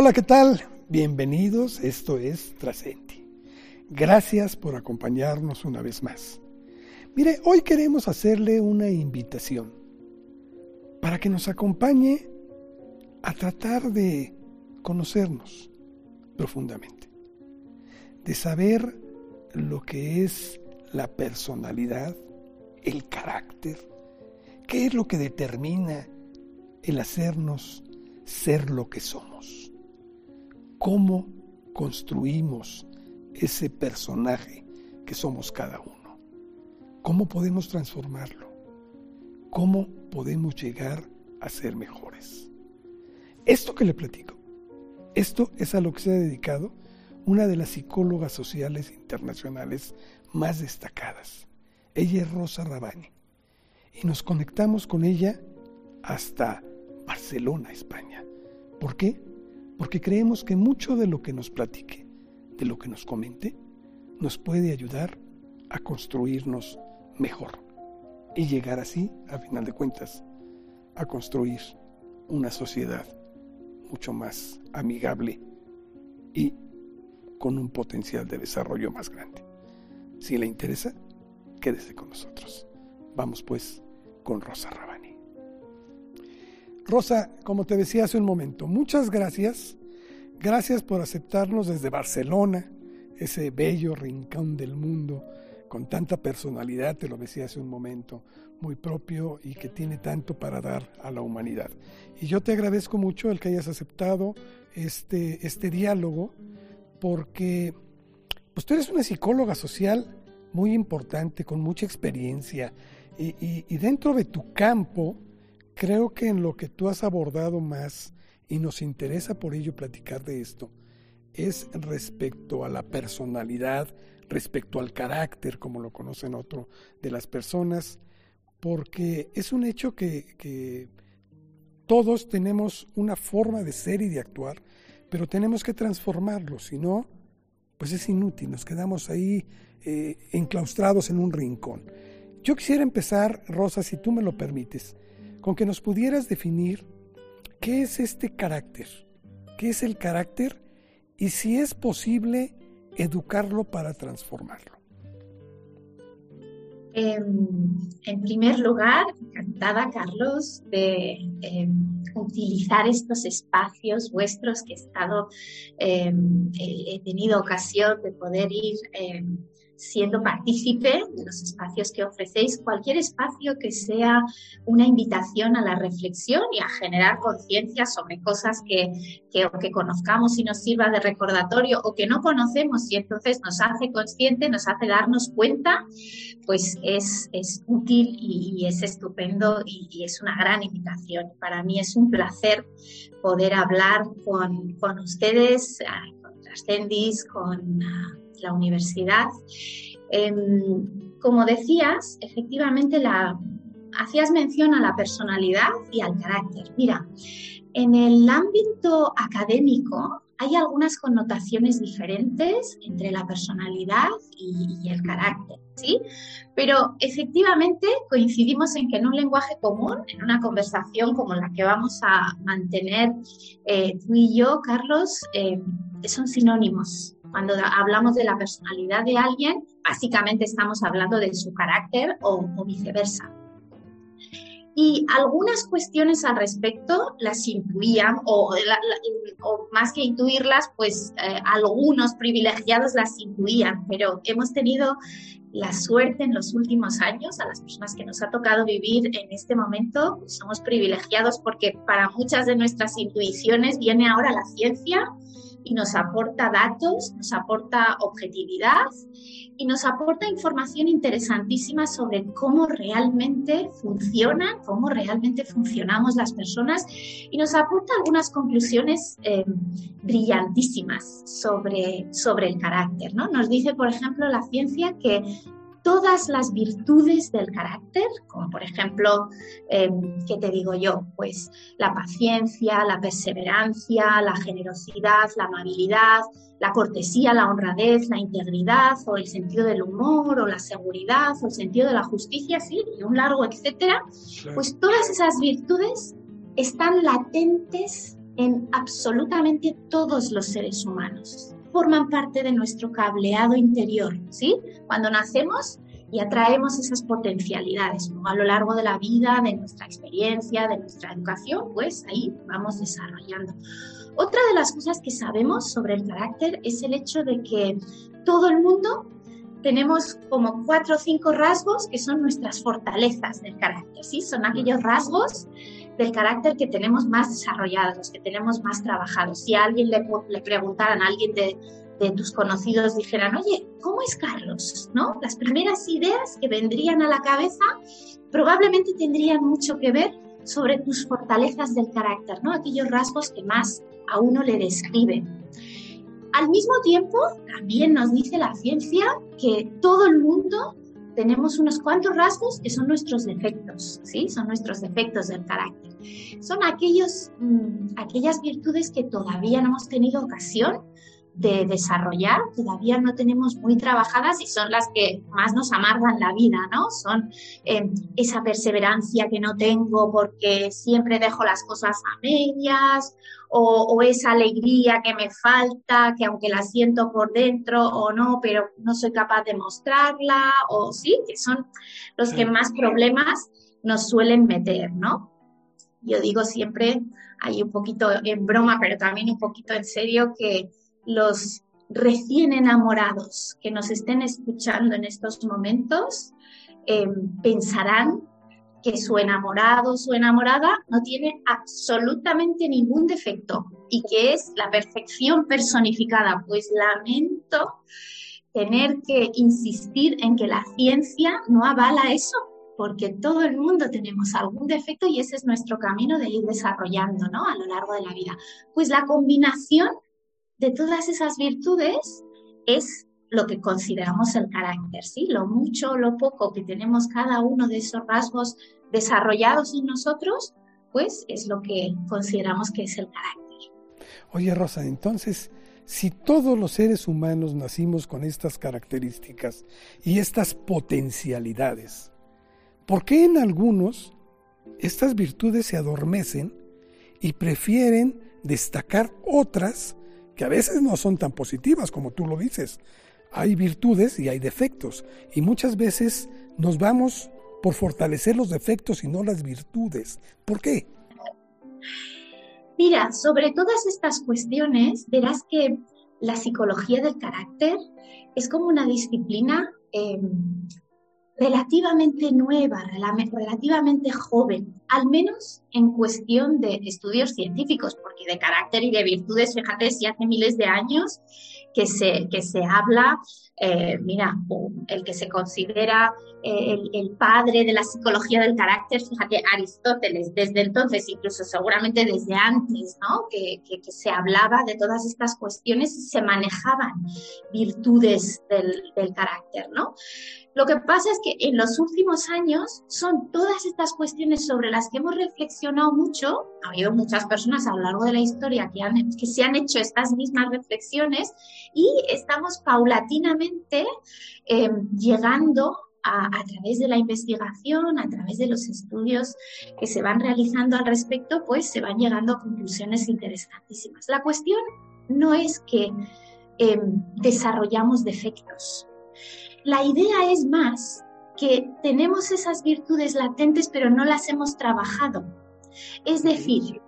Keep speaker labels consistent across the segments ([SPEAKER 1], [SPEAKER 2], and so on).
[SPEAKER 1] Hola, ¿qué tal? Bienvenidos, esto es Trascendi. Gracias por acompañarnos una vez más. Mire, hoy queremos hacerle una invitación para que nos acompañe a tratar de conocernos profundamente, de saber lo que es la personalidad, el carácter, qué es lo que determina el hacernos ser lo que somos cómo construimos ese personaje que somos cada uno. ¿Cómo podemos transformarlo? ¿Cómo podemos llegar a ser mejores? Esto que le platico, esto es a lo que se ha dedicado una de las psicólogas sociales internacionales más destacadas. Ella es Rosa Rabani. Y nos conectamos con ella hasta Barcelona, España. ¿Por qué? Porque creemos que mucho de lo que nos platique, de lo que nos comente, nos puede ayudar a construirnos mejor y llegar así, a final de cuentas, a construir una sociedad mucho más amigable y con un potencial de desarrollo más grande. Si le interesa, quédese con nosotros. Vamos pues con Rosa Rabani. Rosa, como te decía hace un momento, muchas gracias. Gracias por aceptarnos desde Barcelona, ese bello rincón del mundo, con tanta personalidad, te lo decía hace un momento, muy propio y que tiene tanto para dar a la humanidad. Y yo te agradezco mucho el que hayas aceptado este, este diálogo, porque pues tú eres una psicóloga social muy importante, con mucha experiencia, y dentro de tu campo, Creo que en lo que tú has abordado más, y nos interesa por ello platicar de esto, es respecto a la personalidad, respecto al carácter, como lo conocen otro de las personas, porque es un hecho que, que todos tenemos una forma de ser y de actuar, pero tenemos que transformarlo, si no, pues es inútil, nos quedamos ahí eh, enclaustrados en un rincón. Yo quisiera empezar, Rosa, si tú me lo permites, con que nos pudieras definir qué es este carácter, qué es el carácter y si es posible educarlo para transformarlo.
[SPEAKER 2] Em, en primer lugar, encantada, Carlos, de em, utilizar estos espacios vuestros que he estado, em, he tenido ocasión de poder ir siendo partícipe de los espacios que ofrecéis, cualquier espacio que sea una invitación a la reflexión y a generar conciencia sobre cosas que, que, que conozcamos y nos sirva de recordatorio o que no conocemos y entonces nos hace consciente, nos hace darnos cuenta, pues es, es útil y, es estupendo y, es una gran invitación. Para mí es un placer poder hablar con, con ustedes, Trascendis, con... Ah, la universidad. Em, como decías, efectivamente la, hacías mención a la personalidad y al carácter. Mira, en el ámbito académico hay algunas connotaciones diferentes entre la personalidad y, el carácter, ¿sí? Pero efectivamente coincidimos en que en un lenguaje común, en una conversación como la que vamos a mantener eh, tú y yo, Carlos, eh, son sinónimos. Cuando hablamos de la personalidad de alguien, básicamente estamos hablando de su carácter o, viceversa. Y algunas cuestiones al respecto las intuían, o, más que intuirlas, pues eh, algunos privilegiados las intuían, pero hemos tenido la suerte en los últimos años, a las personas que nos ha tocado vivir en este momento, pues somos privilegiados porque para muchas de nuestras intuiciones viene ahora la ciencia y nos aporta datos, nos aporta objetividad y nos aporta información interesantísima sobre cómo realmente funciona, cómo realmente funcionamos las personas y nos aporta algunas conclusiones eh, brillantísimas sobre, sobre el carácter. ¿no? Nos dice, por ejemplo, la ciencia que todas las virtudes del carácter, como por ejemplo, em, ¿qué te digo yo? Pues la paciencia, la perseverancia, la generosidad, la amabilidad, la cortesía, la honradez, la integridad o el sentido del humor o la seguridad o el sentido de la justicia, sí, y un largo etcétera, pues todas esas virtudes están latentes en absolutamente todos los seres humanos. Forman parte de nuestro cableado interior, ¿sí? Cuando nacemos y atraemos esas potencialidades. A lo largo de la vida, de nuestra experiencia, de nuestra educación, pues ahí vamos desarrollando. Otra de las cosas que sabemos sobre el carácter es el hecho de que todo el mundo tenemos como cuatro o cinco rasgos que son nuestras fortalezas del carácter, ¿sí? Son aquellos rasgos del carácter que tenemos más desarrollados, que tenemos más trabajados. Si a alguien le, le preguntaran, a alguien de, de tus conocidos dijeran, oye, ¿cómo es Carlos? ¿No? Las primeras ideas que vendrían a la cabeza probablemente tendrían mucho que ver sobre tus fortalezas del carácter, ¿no? Aquellos rasgos que más a uno le describen. Al mismo tiempo, también nos dice la ciencia que todo el mundo tenemos unos cuantos rasgos que son nuestros defectos, ¿sí? Son nuestros defectos del carácter. Son aquellos, mm, aquellas virtudes que todavía no hemos tenido ocasión de desarrollar, todavía no tenemos muy trabajadas y son las que más nos amargan la vida, ¿no? Son eh, esa perseverancia que no tengo porque siempre dejo las cosas a medias o, esa alegría que me falta, que aunque la siento por dentro o no, pero no soy capaz de mostrarla, o sí, que son los que más problemas nos suelen meter, ¿no? Yo digo siempre, hay un poquito en broma, pero también un poquito en serio, que los recién enamorados que nos estén escuchando en estos momentos em, pensarán que su enamorado o su enamorada no tiene absolutamente ningún defecto y que es la perfección personificada. Pues lamento tener que insistir en que la ciencia no avala eso, porque todo el mundo tenemos algún defecto y ese es nuestro camino de ir desarrollando ¿no? a lo largo de la vida. Pues la combinación de todas esas virtudes es lo que consideramos el carácter, ¿sí? Lo mucho lo poco que tenemos cada uno de esos rasgos desarrollados en nosotros, pues es lo que consideramos que es el carácter.
[SPEAKER 1] Oye, Rosa, entonces, si todos los seres humanos nacimos con estas características y estas potencialidades, ¿por qué en algunos estas virtudes se adormecen y prefieren destacar otras que a veces no son tan positivas como tú lo dices. Hay virtudes y hay defectos. Y muchas veces nos vamos por fortalecer los defectos y no las virtudes. ¿Por qué?
[SPEAKER 2] Mira, sobre todas estas cuestiones, verás que la psicología del carácter es como una disciplina em, relativamente nueva, relativamente joven, al menos en cuestión de estudios científicos, porque de carácter y de virtudes, fíjate, si hace miles de años que se, que se habla, eh, mira, el que se considera eh, el, padre de la psicología del carácter, fíjate, Aristóteles, desde entonces, incluso seguramente desde antes, ¿no? Que, que, se hablaba de todas estas cuestiones y se manejaban virtudes del, del carácter, ¿no? Lo que pasa es que en los últimos años son todas estas cuestiones sobre las que hemos reflexionado mucho. Ha habido muchas personas a lo largo de la historia que, se han hecho estas mismas reflexiones y estamos paulatinamente em, llegando a, a, través de la investigación, a través de los estudios que se van realizando al respecto, pues se van llegando a conclusiones interesantísimas. La cuestión no es que em, desarrollamos defectos. La idea es más que tenemos esas virtudes latentes pero no las hemos trabajado. Es decir,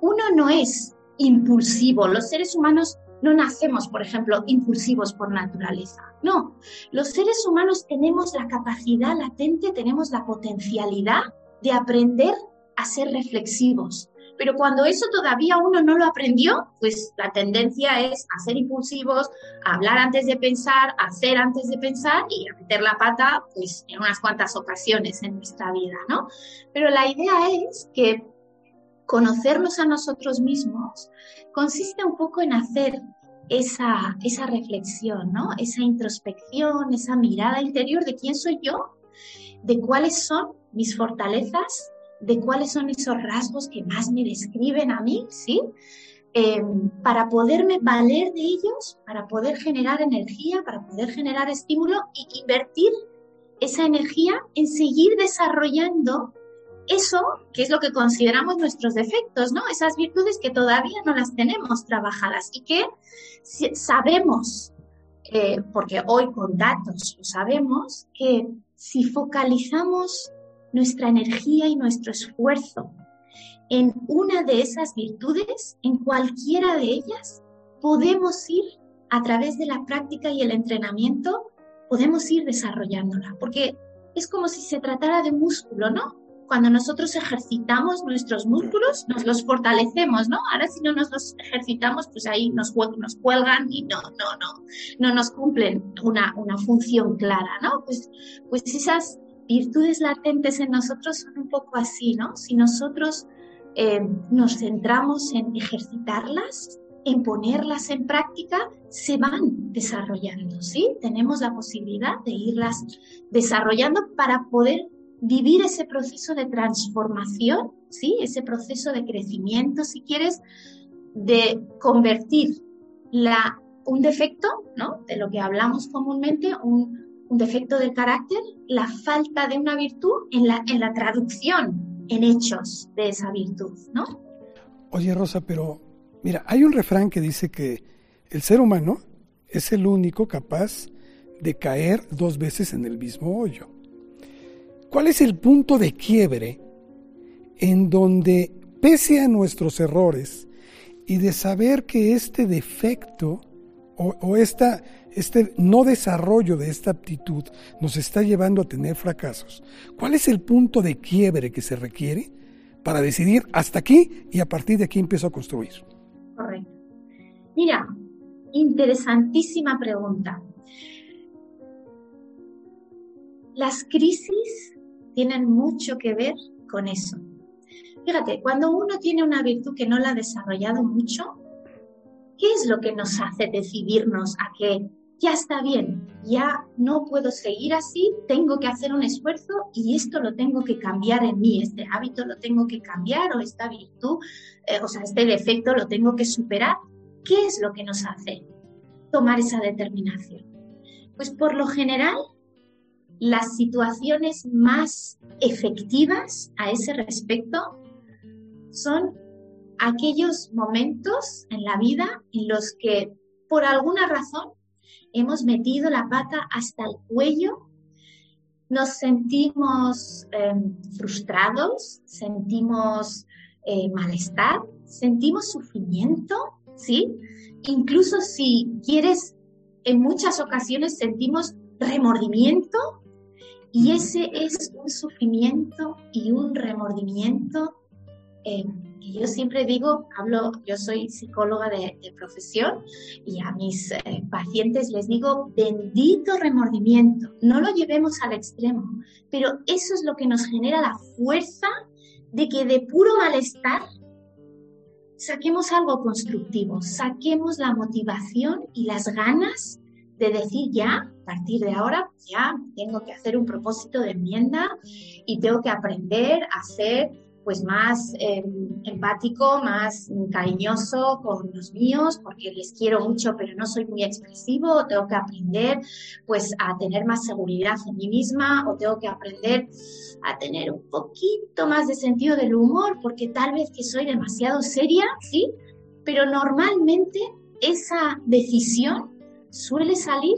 [SPEAKER 2] uno no es impulsivo. Los seres humanos no nacemos, por ejemplo, impulsivos por naturaleza. No, los seres humanos tenemos la capacidad latente, tenemos la potencialidad de aprender a ser reflexivos, pero cuando eso todavía uno no lo aprendió, pues la tendencia es a ser impulsivos, a hablar antes de pensar, a hacer antes de pensar y a meter la pata pues en unas cuantas ocasiones en nuestra vida, ¿no? Pero la idea es que conocernos a nosotros mismos consiste un poco en hacer esa, esa reflexión, ¿no? Esa introspección, esa mirada interior de quién soy yo, de cuáles son mis fortalezas de cuáles son esos rasgos que más me describen a mí, ¿sí? Em, para poderme valer de ellos, para poder generar energía, para poder generar estímulo y invertir esa energía en seguir desarrollando eso, que es lo que consideramos nuestros defectos, ¿no? Esas virtudes que todavía no las tenemos trabajadas y que sabemos, eh, porque hoy con datos lo sabemos, que si focalizamos nuestra energía y nuestro esfuerzo en una de esas virtudes, en cualquiera de ellas, podemos ir a través de la práctica y el entrenamiento, podemos ir desarrollándola, porque es como si se tratara de músculo, ¿no? Cuando nosotros ejercitamos nuestros músculos, nos los fortalecemos, ¿no? Ahora si no nos los ejercitamos, pues ahí nos, nos cuelgan y no, no, no, no nos cumplen una, una función clara, ¿no? Pues, pues esas virtudes latentes en nosotros son un poco así, ¿no? Si nosotros eh, nos centramos en ejercitarlas, en ponerlas en práctica, se van desarrollando, ¿sí? Tenemos la posibilidad de irlas desarrollando para poder vivir ese proceso de transformación, ¿sí? Ese proceso de crecimiento, si quieres, de convertir la, un defecto, ¿no? De lo que hablamos comúnmente, un, un defecto de carácter, la falta de una virtud en la, en la traducción en hechos de esa virtud, ¿no?
[SPEAKER 1] Oye, Rosa, pero mira, hay un refrán que dice que el ser humano es el único capaz de caer dos veces en el mismo hoyo. ¿Cuál es el punto de quiebre en donde, pese a nuestros errores y de saber que este defecto o, esta, este no desarrollo de esta aptitud nos está llevando a tener fracasos, ¿cuál es el punto de quiebre que se requiere para decidir hasta aquí y a partir de aquí empiezo a construir?
[SPEAKER 2] Correcto. Mira, interesantísima pregunta. Las crisis tienen mucho que ver con eso. Fíjate, cuando uno tiene una virtud que no la ha desarrollado mucho, ¿qué es lo que nos hace decidirnos a que ya está bien, ya no puedo seguir así, tengo que hacer un esfuerzo y esto lo tengo que cambiar en mí, este hábito lo tengo que cambiar o esta virtud, eh, o sea, este defecto lo tengo que superar. ¿Qué es lo que nos hace tomar esa determinación? Pues por lo general, las situaciones más efectivas a ese respecto son aquellos momentos en la vida en los que por alguna razón hemos metido la pata hasta el cuello, nos sentimos em, frustrados, sentimos eh, malestar, sentimos sufrimiento, ¿sí? Incluso si quieres, en muchas ocasiones sentimos remordimiento y ese es un sufrimiento y un remordimiento em, yo siempre digo, hablo, yo soy psicóloga de, profesión y a mis eh, pacientes les digo, bendito remordimiento, no lo llevemos al extremo, pero eso es lo que nos genera la fuerza de que de puro malestar saquemos algo constructivo, saquemos la motivación y las ganas de decir ya, a partir de ahora, ya tengo que hacer un propósito de enmienda y tengo que aprender a ser pues más em, empático, más cariñoso con los míos, porque les quiero mucho, pero no soy muy expresivo, tengo que aprender pues a tener más seguridad en mí misma, o tengo que aprender a tener un poquito más de sentido del humor, porque tal vez que soy demasiado seria, ¿sí? Pero normalmente esa decisión suele salir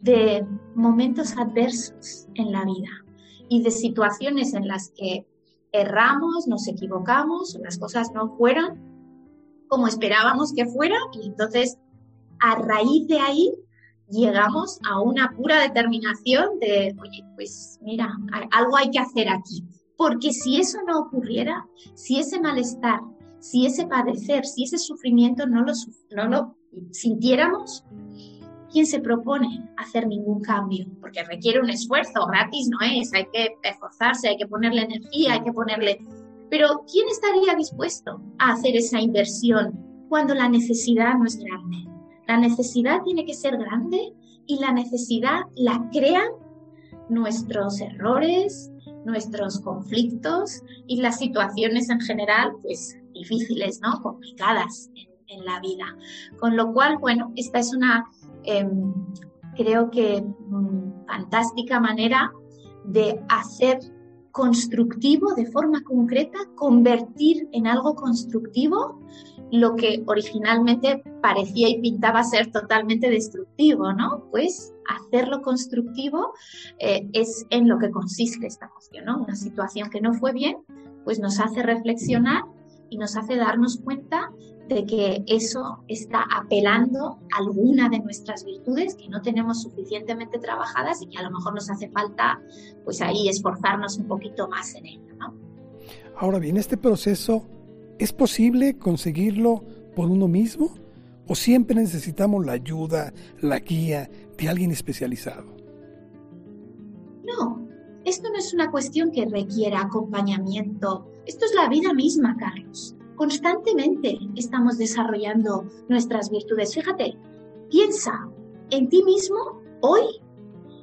[SPEAKER 2] de momentos adversos en la vida y de situaciones en las que erramos, nos equivocamos, las cosas no fueron como esperábamos que fueran y entonces a raíz de ahí llegamos a una pura determinación de, oye, pues mira, algo hay que hacer aquí. Porque si eso no ocurriera, si ese malestar, si ese padecer, si ese sufrimiento no lo, no lo sintiéramos, ¿quién se propone hacer ningún cambio? Porque requiere un esfuerzo, gratis no es, hay que esforzarse, hay que ponerle energía, hay que ponerle... Pero ¿quién estaría dispuesto a hacer esa inversión cuando la necesidad no es grande? La necesidad tiene que ser grande y la necesidad la crean nuestros errores, nuestros conflictos y las situaciones en general, pues difíciles, ¿no? Complicadas en la vida. Con lo cual, bueno, esta es una Em, creo que mm, fantástica manera de hacer constructivo de forma concreta, convertir en algo constructivo lo que originalmente parecía y pintaba ser totalmente destructivo, ¿no? Pues hacerlo constructivo eh, es en lo que consiste esta cuestión, ¿no? Una situación que no fue bien, pues nos hace reflexionar y nos hace darnos cuenta de que eso está apelando a alguna de nuestras virtudes que no tenemos suficientemente trabajadas y que a lo mejor nos hace falta, pues ahí esforzarnos un poquito más en ello, ¿no?
[SPEAKER 1] Ahora bien, este proceso, ¿es posible conseguirlo por uno mismo? ¿O siempre necesitamos la ayuda, la guía de alguien especializado?
[SPEAKER 2] No, esto no es una cuestión que requiera acompañamiento. Esto es la vida misma, Carlos constantemente estamos desarrollando nuestras virtudes. Fíjate, piensa en ti mismo hoy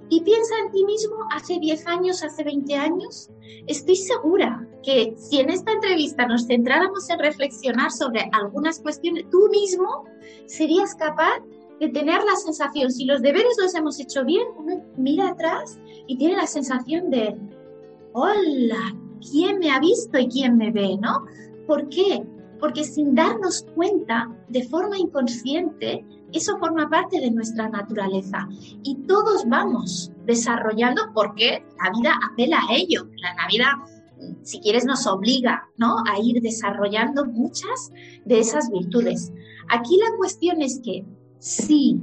[SPEAKER 2] y piensa en ti mismo hace 10 años, hace 20 años. Estoy segura que si en esta entrevista nos centráramos en reflexionar sobre algunas cuestiones, tú mismo serías capaz de tener la sensación, si los deberes los hemos hecho bien, uno mira atrás y tiene la sensación de, hola, ¿quién me ha visto y quién me ve? ¿No? ¿Por qué? Porque sin darnos cuenta, de forma inconsciente, eso forma parte de nuestra naturaleza y todos vamos desarrollando porque la vida apela a ello. La vida, si quieres, nos obliga ¿no? a ir desarrollando muchas de esas virtudes. Aquí la cuestión es que si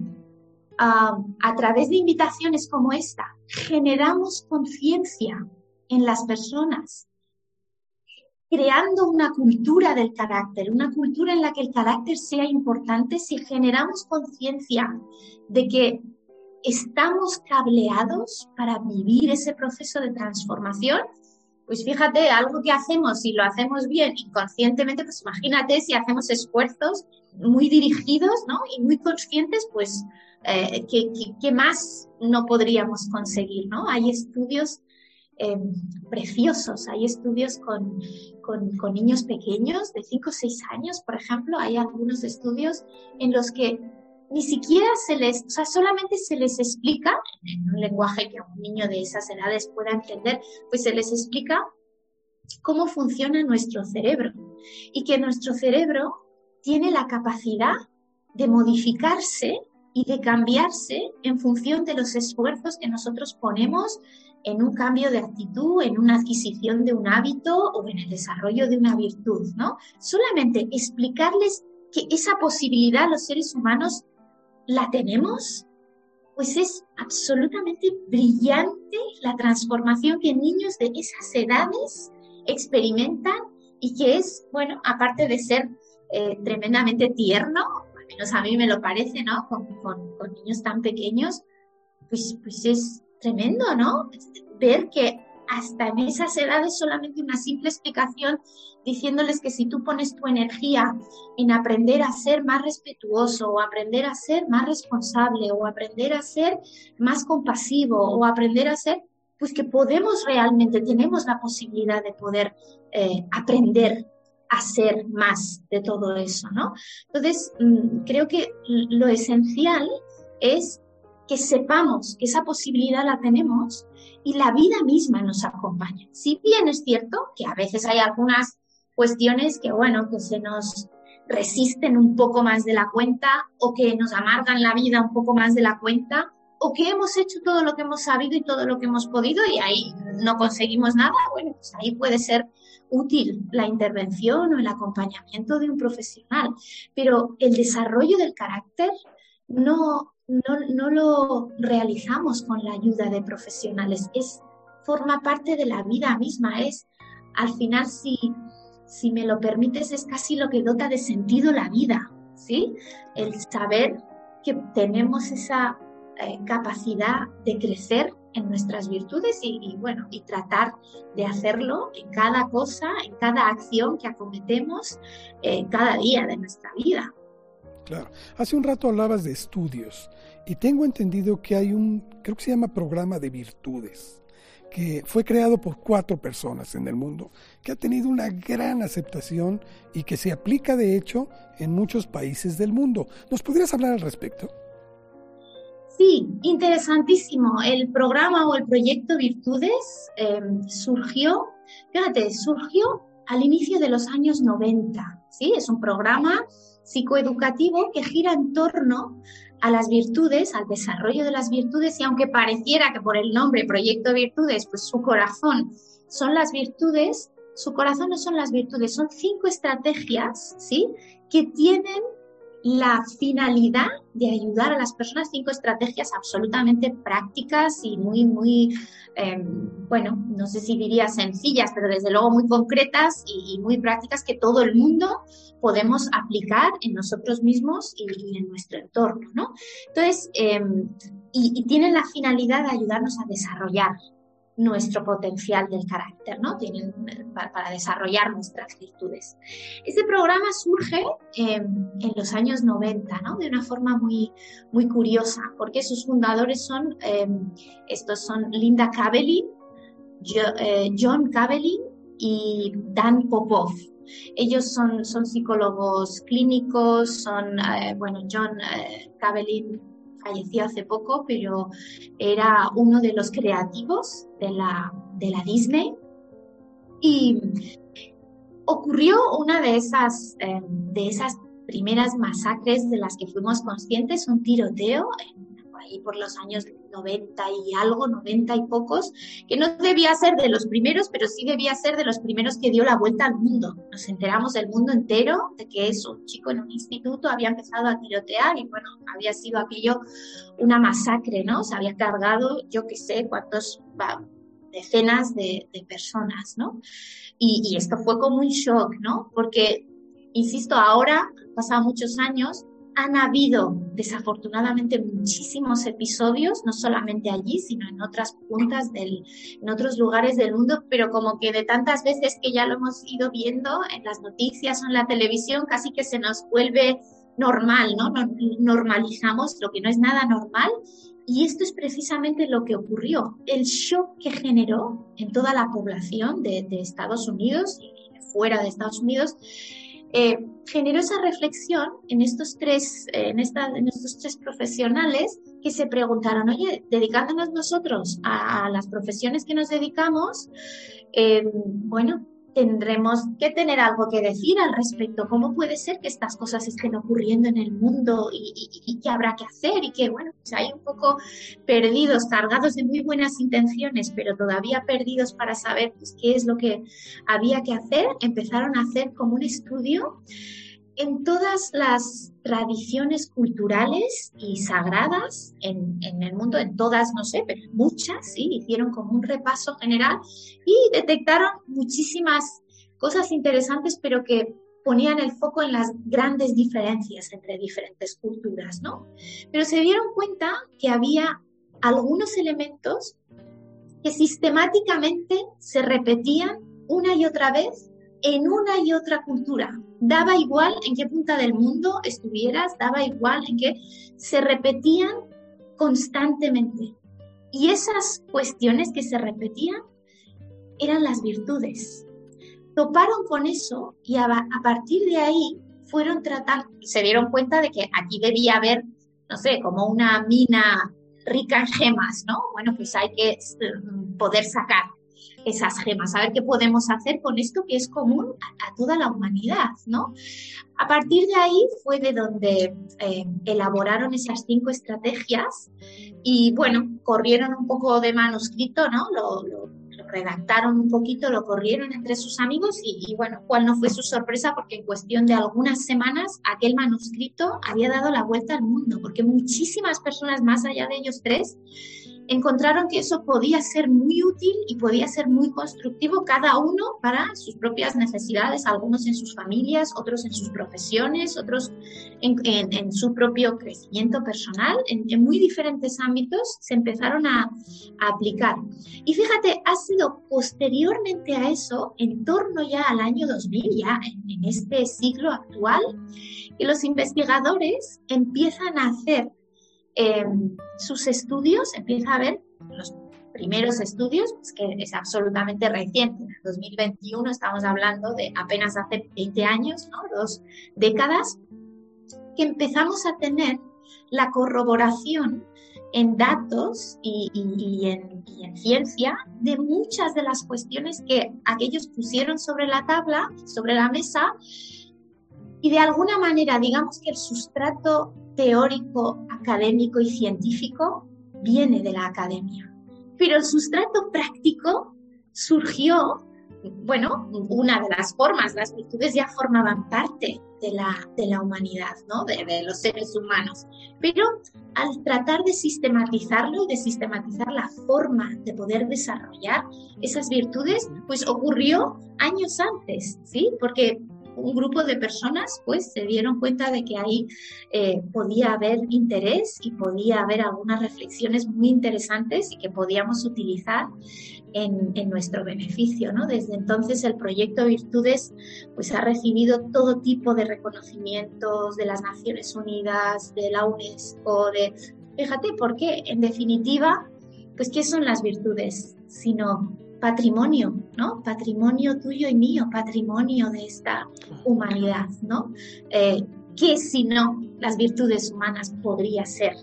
[SPEAKER 2] a través de invitaciones como esta generamos conciencia en las personas creando una cultura del carácter, una cultura en la que el carácter sea importante si generamos conciencia de que estamos cableados para vivir ese proceso de transformación. Pues fíjate, algo que hacemos y lo hacemos bien inconscientemente, pues imagínate si hacemos esfuerzos muy dirigidos ¿no? y muy conscientes, pues eh, ¿qué, más no podríamos conseguir? ¿no? Hay estudios Em, preciosos. Hay estudios con, con, niños pequeños de 5 o 6 años, por ejemplo. Hay algunos estudios en los que ni siquiera se les, o sea, solamente se les explica, en un lenguaje que un niño de esas edades pueda entender, pues se les explica cómo funciona nuestro cerebro y que nuestro cerebro tiene la capacidad de modificarse y de cambiarse en función de los esfuerzos que nosotros ponemos en un cambio de actitud, en una adquisición de un hábito o en el desarrollo de una virtud, ¿no? Solamente explicarles que esa posibilidad los seres humanos la tenemos, pues es absolutamente brillante la transformación que niños de esas edades experimentan y que es, bueno, aparte de ser eh, tremendamente tierno, al menos a mí me lo parece, ¿no? Con, con niños tan pequeños, pues, pues es tremendo, ¿no? Ver que hasta en esas edades solamente una simple explicación diciéndoles que si tú pones tu energía en aprender a ser más respetuoso o aprender a ser más responsable o aprender a ser más compasivo o aprender a ser, pues que podemos realmente, tenemos la posibilidad de poder eh, aprender a ser más de todo eso, ¿no? Entonces, mm, creo que lo esencial es que sepamos que esa posibilidad la tenemos y la vida misma nos acompaña. Si bien es cierto que a veces hay algunas cuestiones que, bueno, que se nos resisten un poco más de la cuenta o que nos amargan la vida un poco más de la cuenta o que hemos hecho todo lo que hemos sabido y todo lo que hemos podido y ahí no conseguimos nada, bueno, pues ahí puede ser útil la intervención o el acompañamiento de un profesional. Pero el desarrollo del carácter no, no, lo realizamos con la ayuda de profesionales, es, forma parte de la vida misma, es al final si, si me lo permites es casi lo que dota de sentido la vida, ¿sí? El saber que tenemos esa eh, capacidad de crecer en nuestras virtudes y, bueno, y tratar de hacerlo en cada cosa, en cada acción que acometemos eh, cada día de nuestra vida.
[SPEAKER 1] Claro. Hace un rato hablabas de estudios y tengo entendido que hay un, creo que se llama programa de virtudes, que fue creado por cuatro personas en el mundo, que ha tenido una gran aceptación y que se aplica de hecho en muchos países del mundo. ¿Nos podrías hablar al respecto?
[SPEAKER 2] Sí, interesantísimo. El programa o el proyecto Virtudes em, surgió, fíjate, surgió al inicio de los años 90. ¿sí? Es un programa psicoeducativo que gira en torno a las virtudes, al desarrollo de las virtudes y aunque pareciera que por el nombre Proyecto Virtudes, pues su corazón son las virtudes, su corazón no son las virtudes, son cinco estrategias, ¿sí? Que tienen la finalidad de ayudar a las personas, cinco estrategias absolutamente prácticas y muy, muy, em, bueno, no sé si diría sencillas, pero desde luego muy concretas y, muy prácticas que todo el mundo podemos aplicar en nosotros mismos y, en nuestro entorno, ¿no? Entonces, em, y tienen la finalidad de ayudarnos a desarrollar nuestro potencial del carácter, ¿no? Tienen, para, desarrollar nuestras virtudes. Este programa surge em, en los años 90, ¿no? De una forma muy, muy curiosa, porque sus fundadores son, em, estos son Linda Kavelin, eh, John Kavelin y Dan Popov. Ellos son, son psicólogos clínicos, son, eh, bueno, John eh, Kavelin falleció hace poco, pero era uno de los creativos de la, de la Disney. Y ocurrió una de esas, eh, de esas primeras masacres de las que fuimos conscientes, un tiroteo ahí por los años 90 y algo, 90 y pocos, que no debía ser de los primeros, pero sí debía ser de los primeros que dio la vuelta al mundo. Nos enteramos del mundo entero de que es un chico en un instituto había empezado a tirotear y bueno, había sido aquello una masacre, ¿no? Se había cargado, yo qué sé, cuántos, decenas de, personas, ¿no? Y, y esto fue como un shock, ¿no? Porque, insisto, ahora, han pasado muchos años, han habido desafortunadamente muchísimos episodios, no solamente allí, sino en otras puntas del, en otros lugares del mundo, pero como que de tantas veces que ya lo hemos ido viendo en las noticias o en la televisión, casi que se nos vuelve normal, ¿no? Normalizamos lo que no es nada normal. Y esto es precisamente lo que ocurrió, el shock que generó en toda la población de, de Estados Unidos y fuera de Estados Unidos, eh, generó esa reflexión en estos, tres, eh, en, en estos tres profesionales que se preguntaron, oye, dedicándonos nosotros a, las profesiones que nos dedicamos, eh, bueno, tendremos que tener algo que decir al respecto. ¿Cómo puede ser que estas cosas estén ocurriendo en el mundo y, qué habrá que hacer? Y que, bueno, pues hay un poco perdidos, cargados de muy buenas intenciones, pero todavía perdidos para saber pues, qué es lo que había que hacer. Empezaron a hacer como un estudio en todas las tradiciones culturales y sagradas en, el mundo, en todas, no sé, pero muchas, sí, hicieron como un repaso general y detectaron muchísimas cosas interesantes, pero que ponían el foco en las grandes diferencias entre diferentes culturas, ¿no? Pero se dieron cuenta que había algunos elementos que sistemáticamente se repetían una y otra vez en una y otra cultura. Daba igual en qué punta del mundo estuvieras, daba igual en qué se repetían constantemente. Y esas cuestiones que se repetían eran las virtudes. Toparon con eso y a, partir de ahí fueron tratando, se dieron cuenta de que aquí debía haber, no sé, como una mina rica en gemas, ¿no? Bueno, pues hay que mm, poder sacar esas gemas, a ver qué podemos hacer con esto que es común a, toda la humanidad, ¿no? A partir de ahí fue de donde eh, elaboraron esas cinco estrategias y, bueno, corrieron un poco de manuscrito, ¿no? Lo, redactaron un poquito, lo corrieron entre sus amigos y, y, bueno, cuál no fue su sorpresa porque en cuestión de algunas semanas aquel manuscrito había dado la vuelta al mundo, porque muchísimas personas más allá de ellos tres encontraron que eso podía ser muy útil y podía ser muy constructivo cada uno para sus propias necesidades, algunos en sus familias, otros en sus profesiones, otros en, su propio crecimiento personal, en, muy diferentes ámbitos se empezaron a, aplicar. Y fíjate, ha sido posteriormente a eso, en torno ya al año 2000, ya en, en este siglo actual, que los investigadores empiezan a hacer Em, sus estudios, empieza a ver los primeros estudios, que es absolutamente reciente, en 2021 estamos hablando de apenas hace 20 años, dos décadas, que empezamos a tener la corroboración en datos y, en, y, en, ciencia de muchas de las cuestiones que aquellos pusieron sobre la tabla, sobre la mesa, y de alguna manera digamos que el sustrato teórico, académico y científico viene de la academia. Pero el sustrato práctico surgió, bueno, una de las formas, las virtudes ya formaban parte de la, de la humanidad, ¿no? De, de, los seres humanos. Pero al tratar de sistematizarlo, de sistematizar la forma de poder desarrollar esas virtudes, pues ocurrió años antes, ¿sí? Porque un grupo de personas pues se dieron cuenta de que ahí eh, podía haber interés y podía haber algunas reflexiones muy interesantes y que podíamos utilizar en, en, nuestro beneficio. ¿no? Desde entonces el proyecto Virtudes pues, ha recibido todo tipo de reconocimientos de las Naciones Unidas, de la UNESCO, de... Fíjate, porque en definitiva, pues ¿qué son las virtudes? Sino patrimonio, ¿no? Patrimonio tuyo y mío, patrimonio de esta humanidad, ¿no? Eh, que si no, las virtudes humanas podría ser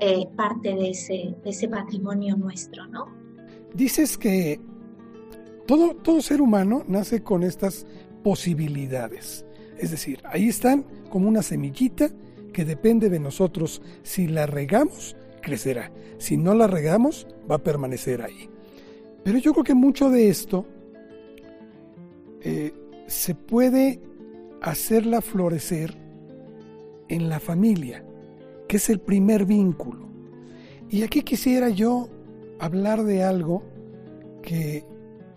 [SPEAKER 2] eh, parte de ese, de ese patrimonio nuestro, ¿no?
[SPEAKER 1] Dices que todo, todo ser humano nace con estas posibilidades. Es decir, ahí están como una semillita que depende de nosotros. Si la regamos, crecerá. Si no la regamos, va a permanecer ahí. Pero yo creo que mucho de esto eh, se puede hacerla florecer en la familia, que es el primer vínculo. Y aquí quisiera yo hablar de algo que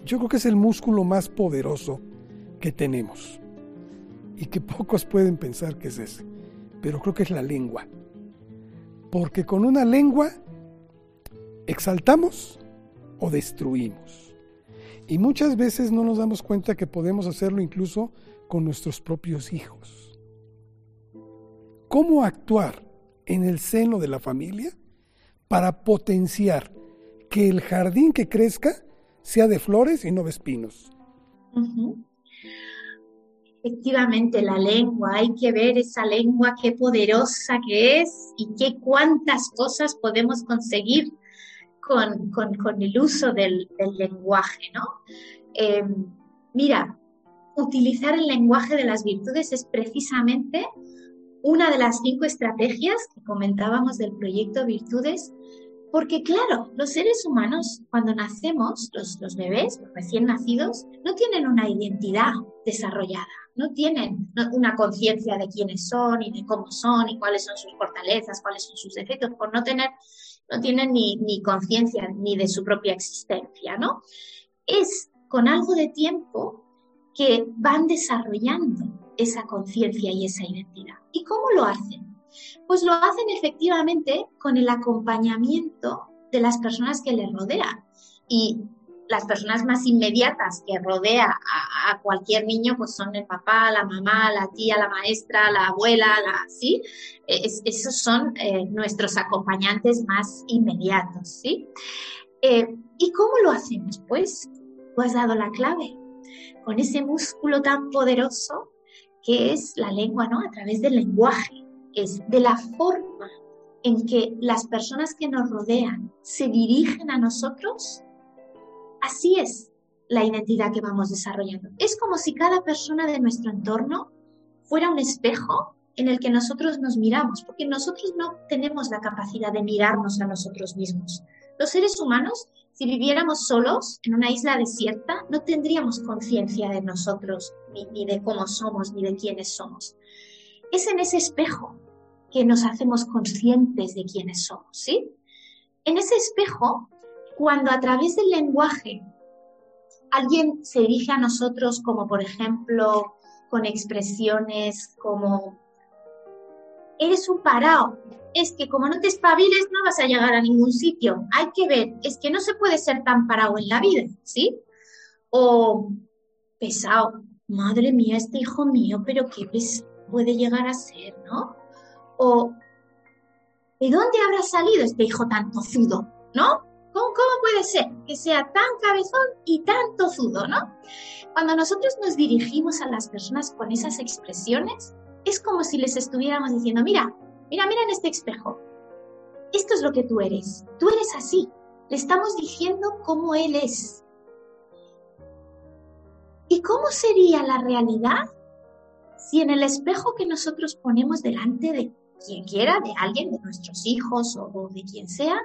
[SPEAKER 1] yo creo que es el músculo más poderoso que tenemos y que pocos pueden pensar que es ese, pero creo que es la lengua. Porque con una lengua exaltamos o destruimos. Y muchas veces no nos damos cuenta que podemos hacerlo incluso con nuestros propios hijos. ¿Cómo actuar en el seno de la familia para potenciar que el jardín que crezca sea de flores y no de espinos?
[SPEAKER 2] Efectivamente, la lengua, hay que ver esa lengua, qué poderosa que es y qué cuántas cosas podemos conseguir con, el uso del, lenguaje, ¿no? Eh, mira, utilizar el lenguaje de las virtudes es precisamente una de las cinco estrategias que comentábamos del proyecto Virtudes, porque claro, los seres humanos cuando nacemos, los, los bebés, los recién nacidos, no tienen una identidad desarrollada, no tienen una conciencia de quiénes son y de cómo son y cuáles son sus fortalezas, cuáles son sus defectos, por no tener no tienen ni, ni conciencia ni de su propia existencia, ¿no? Es con algo de tiempo que van desarrollando esa conciencia y esa identidad. ¿Y cómo lo hacen? Pues lo hacen efectivamente con el acompañamiento de las personas que les rodean. Y las personas más inmediatas que rodea a, cualquier niño pues son el papá, la mamá, la tía, la maestra, la abuela, la, ¿sí? esos son eh, nuestros acompañantes más inmediatos, ¿sí? Eh, ¿Y cómo lo hacemos? Pues tú has dado la clave, con ese músculo tan poderoso que es la lengua, ¿no? A través del lenguaje, es de la forma en que las personas que nos rodean se dirigen a nosotros Así es la identidad que vamos desarrollando. Es como si cada persona de nuestro entorno fuera un espejo en el que nosotros nos miramos, porque nosotros no tenemos la capacidad de mirarnos a nosotros mismos. Los seres humanos, si viviéramos solos en una isla desierta, no tendríamos conciencia de nosotros, ni, de cómo somos, ni de quiénes somos. Es en ese espejo que nos hacemos conscientes de quiénes somos, ¿sí? En ese espejo cuando a través del lenguaje alguien se dirige a nosotros como por ejemplo con expresiones como eres un parado, es que como no te espabiles no vas a llegar a ningún sitio. Hay que ver, es que no se puede ser tan parado en la vida, ¿sí? O pesado, madre mía, este hijo mío, pero qué puede llegar a ser, ¿no? O ¿de dónde habrá salido este hijo tan tozudo, ¿no? ¿Cómo, puede ser que sea tan cabezón y tan tozudo, no? Cuando nosotros nos dirigimos a las personas con esas expresiones, es como si les estuviéramos diciendo, mira, mira, mira en este espejo. esto es lo que tú eres, tú eres así, le estamos diciendo cómo él es. ¿Y cómo sería la realidad si en el espejo que nosotros ponemos delante de quien quiera, de alguien, de nuestros hijos o, de quien sea,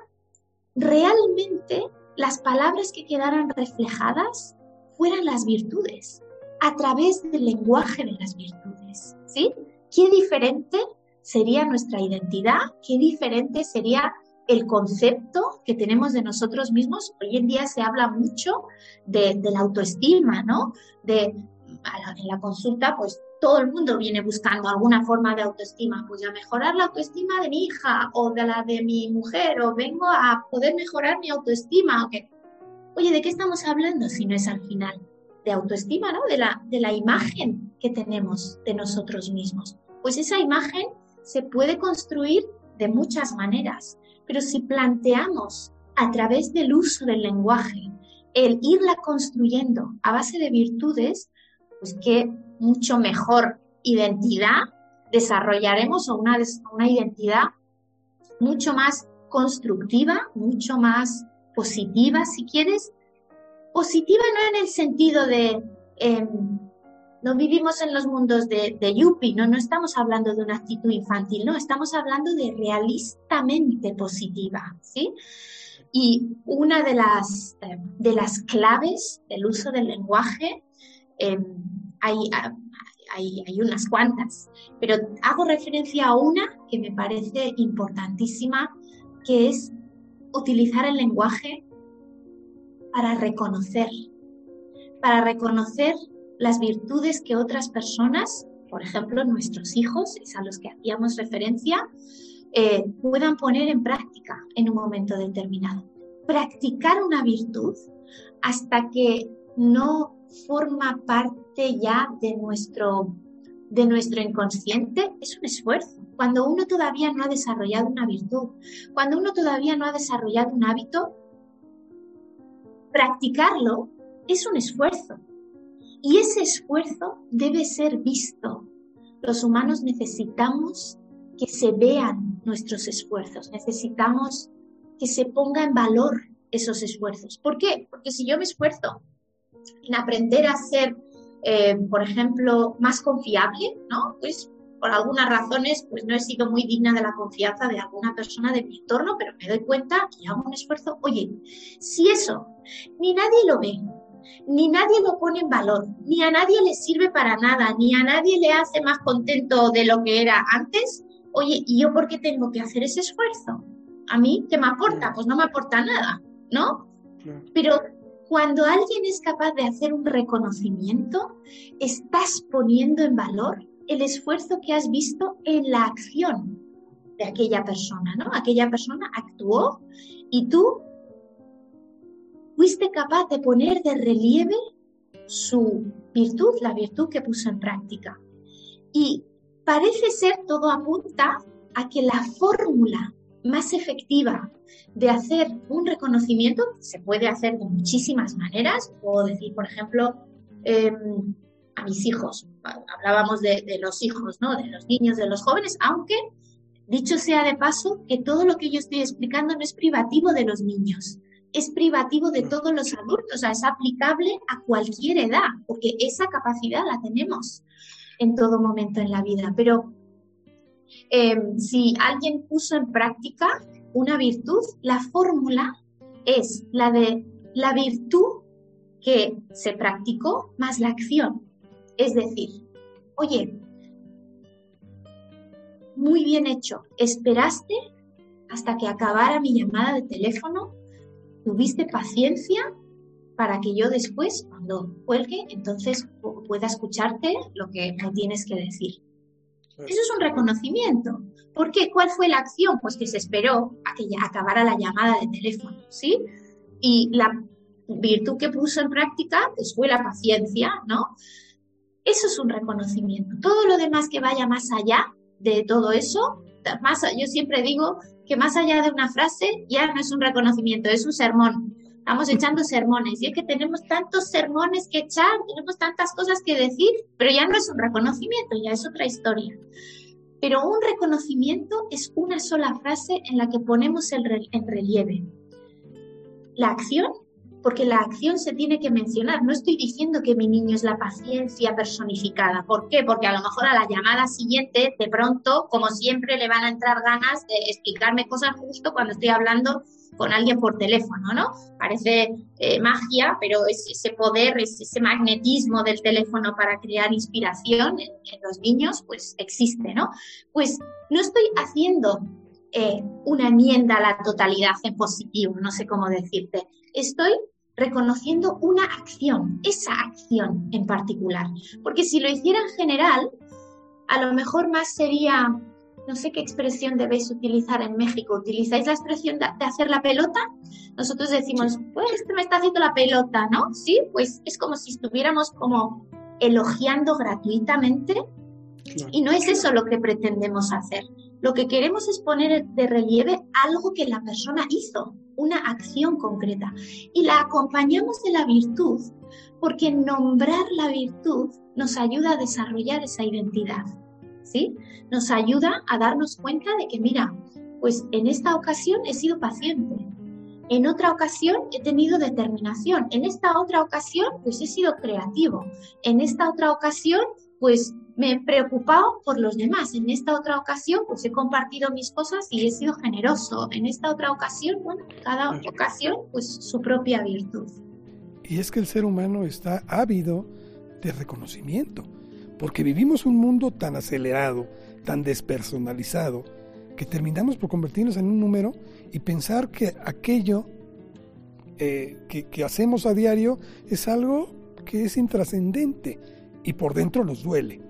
[SPEAKER 2] realmente las palabras que quedaran reflejadas fueran las virtudes, a través del lenguaje de las virtudes, ¿sí? Qué diferente sería nuestra identidad, qué diferente sería el concepto que tenemos de nosotros mismos. Hoy en día se habla mucho de, la autoestima, ¿no? De, en la consulta, pues todo el mundo viene buscando alguna forma de autoestima, pues a mejorar la autoestima de mi hija o de la de mi mujer, o vengo a poder mejorar mi autoestima. Oye, ¿de qué estamos hablando si no es al final? De autoestima, ¿no? De la, de la imagen que tenemos de nosotros mismos. Pues esa imagen se puede construir de muchas maneras, pero si planteamos a través del uso del lenguaje el irla construyendo a base de virtudes, pues que mucho mejor identidad desarrollaremos una, una identidad mucho más constructiva, mucho más positiva, si quieres. Positiva no en el sentido de em, no vivimos en los mundos de, de Yuppie, ¿no? no estamos hablando de una actitud infantil, no, estamos hablando de realistamente positiva, ¿sí? Y una de las, de las claves del uso del lenguaje em, Ah, hay, hay, unas cuantas, pero hago referencia a una que me parece importantísima, que es utilizar el lenguaje para reconocer, para reconocer las virtudes que otras personas, por ejemplo nuestros hijos, es a los que hacíamos referencia, eh, puedan poner en práctica en un momento determinado. Practicar una virtud hasta que no forma parte ya de nuestro, de nuestro inconsciente, es un esfuerzo. Cuando uno todavía no ha desarrollado una virtud, cuando uno todavía no ha desarrollado un hábito, practicarlo es un esfuerzo. Y ese esfuerzo debe ser visto. Los humanos necesitamos que se vean nuestros esfuerzos, necesitamos que se ponga en valor esos esfuerzos. ¿Por qué? Porque si yo me esfuerzo en aprender a ser, eh, por ejemplo, más confiable, ¿no? Pues por algunas razones, pues no he sido muy digna de la confianza de alguna persona de mi entorno, pero me doy cuenta y hago un esfuerzo. Oye, si eso ni nadie lo ve, ni nadie lo pone en valor, ni a nadie le sirve para nada, ni a nadie le hace más contento de lo que era antes, oye, ¿y yo por qué tengo que hacer ese esfuerzo? ¿A mí qué me aporta? Pues no me aporta nada, ¿no? Pero cuando alguien es capaz de hacer un reconocimiento, estás poniendo en valor el esfuerzo que has visto en la acción de aquella persona, ¿no? Aquella persona actuó y tú fuiste capaz de poner de relieve su virtud, la virtud que puso en práctica. Y parece ser, todo apunta a que la fórmula más efectiva de hacer un reconocimiento, se puede hacer de muchísimas maneras. Puedo decir, por ejemplo, em, a mis hijos, hablábamos de, de, los hijos, ¿no? de los niños, de los jóvenes, aunque dicho sea de paso que todo lo que yo estoy explicando no es privativo de los niños, es privativo de todos los adultos, o sea, es aplicable a cualquier edad, porque esa capacidad la tenemos en todo momento en la vida. Pero Em, si alguien puso en práctica una virtud, la fórmula es la de la virtud que se practicó más la acción. Es decir, oye, muy bien hecho, esperaste hasta que acabara mi llamada de teléfono, tuviste paciencia para que yo después, cuando cuelgue, entonces pueda escucharte lo que me tienes que decir. Eso es un reconocimiento. ¿Por qué? ¿Cuál fue la acción? Pues que se esperó a que ya acabara la llamada de teléfono, ¿sí? Y la virtud que puso en práctica pues fue la paciencia, ¿no? Eso es un reconocimiento. Todo lo demás que vaya más allá de todo eso, más, yo siempre digo que más allá de una frase ya no es un reconocimiento, es un sermón. Estamos echando sermones y es que tenemos tantos sermones que echar, tenemos tantas cosas que decir, pero ya no es un reconocimiento, ya es otra historia. pero un reconocimiento es una sola frase en la que ponemos el en relieve la acción porque la acción se tiene que mencionar. No estoy diciendo que mi niño es la paciencia personificada. ¿Por qué? Porque a lo mejor a la llamada siguiente, de pronto, como siempre, le van a entrar ganas de explicarme cosas justo cuando estoy hablando con alguien por teléfono, ¿no? Parece eh, magia, pero es ese poder, ese magnetismo del teléfono para crear inspiración en, en los niños, pues existe, ¿no? Pues no estoy haciendo eh, una enmienda a la totalidad en positivo, no sé cómo decirte. Estoy reconociendo una acción, esa acción en particular. Porque si lo hiciera en general, a lo mejor más sería, no sé qué expresión debéis utilizar en México. ¿Utilizáis la expresión de, hacer la pelota? Nosotros decimos, pues este me está haciendo la pelota, ¿no? Sí, pues es como si estuviéramos como elogiando gratuitamente y no es eso lo que pretendemos hacer. Lo que queremos es poner de relieve algo que la persona hizo, una acción concreta. Y la acompañamos de la virtud, porque nombrar la virtud nos ayuda a desarrollar esa identidad. ¿Sí? Nos ayuda a darnos cuenta de que, mira, pues en esta ocasión he sido paciente, en otra ocasión he tenido determinación, en esta otra ocasión pues he sido creativo, en esta otra ocasión pues me he preocupado por los demás. En esta otra ocasión, pues he compartido mis cosas y he sido generoso. En esta otra ocasión, bueno, cada ocasión, pues su propia virtud.
[SPEAKER 1] Y es que el ser humano está ávido de reconocimiento, porque vivimos un mundo tan acelerado, tan despersonalizado, que terminamos por convertirnos en un número y pensar que aquello eh, que, que hacemos a diario es algo que es intrascendente y por dentro nos duele.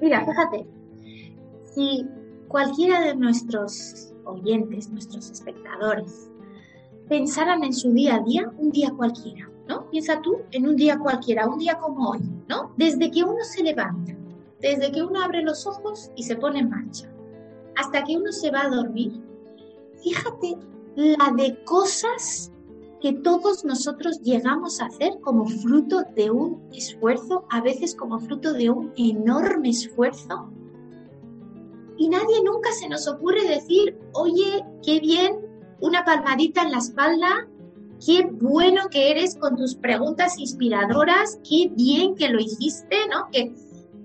[SPEAKER 2] Mira, fíjate, si cualquiera de nuestros oyentes, nuestros espectadores, pensaran en su día a día, un día cualquiera, ¿no? Piensa tú en un día cualquiera, un día como hoy, ¿no? Desde que uno se levanta, desde que uno abre los ojos y se pone en marcha, hasta que uno se va a dormir, fíjate la de cosas que todos nosotros llegamos a hacer como fruto de un esfuerzo, a veces como fruto de un enorme esfuerzo. Y nadie nunca se nos ocurre decir, oye, qué bien, una palmadita en la espalda, qué bueno que eres con tus preguntas inspiradoras, qué bien que lo hiciste, ¿no? Qué,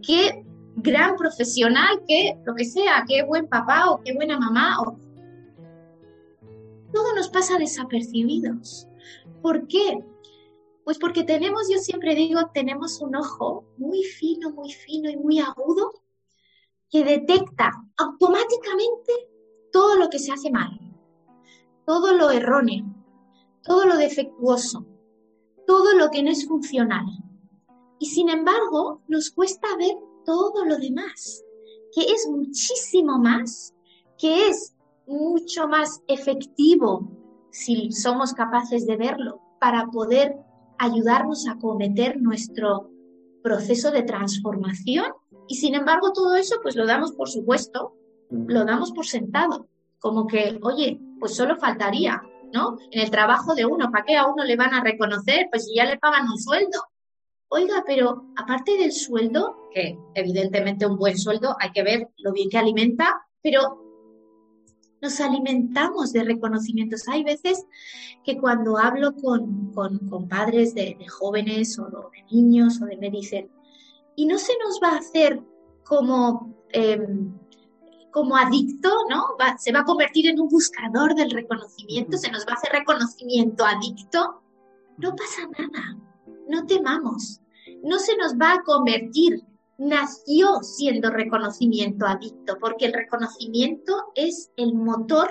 [SPEAKER 2] qué gran profesional, qué lo que sea, qué buen papá o qué buena mamá o todo nos pasa desapercibidos. ¿Por qué? Pues porque tenemos, yo siempre digo, tenemos un ojo muy fino, muy fino y muy agudo que detecta automáticamente todo lo que se hace mal, todo lo erróneo, todo lo defectuoso, todo lo que no es funcional. Y sin embargo, nos cuesta ver todo lo demás, que es muchísimo más, que es mucho más efectivo si somos capaces de verlo para poder ayudarnos a cometer nuestro proceso de transformación. Y sin embargo, todo eso pues lo damos por supuesto, lo damos por sentado, como que, oye, pues solo faltaría, ¿no? En el trabajo de uno, ¿para qué a uno le van a reconocer? Pues si ya le pagan un sueldo. Oiga, pero aparte del sueldo, que evidentemente un buen sueldo hay que ver lo bien que alimenta, pero nos alimentamos de reconocimientos. Hay veces que cuando hablo con, padres de, jóvenes o de niños o de me dicen, y no se nos va a hacer como, em, como adicto, ¿no? se va a convertir en un buscador del reconocimiento, se nos va a hacer reconocimiento adicto. No pasa nada, no temamos. No se nos va a convertir nació siendo reconocimiento adicto, porque el reconocimiento es el motor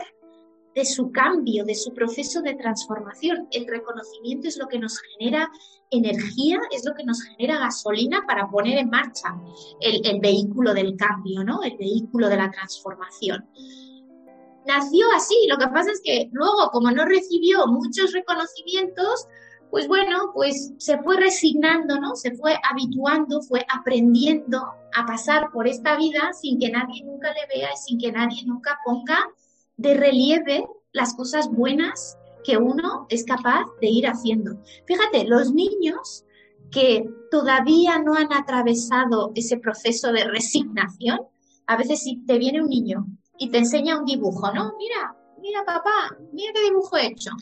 [SPEAKER 2] de su cambio, de su proceso de transformación. El reconocimiento es lo que nos genera energía, es lo que nos genera gasolina para poner en marcha el, vehículo del cambio, ¿no? El vehículo de la transformación. Nació así, lo que pasa es que luego, como no recibió muchos reconocimientos, pues bueno, pues se fue resignando, ¿no? Se fue habituando, fue aprendiendo a pasar por esta vida sin que nadie nunca le vea y sin que nadie nunca ponga de relieve las cosas buenas que uno es capaz de ir haciendo. Fíjate, los niños que todavía no han atravesado ese proceso de resignación. A veces si te viene un niño y te enseña un dibujo, ¿no? Mira, mira papá, mira qué dibujo he hecho.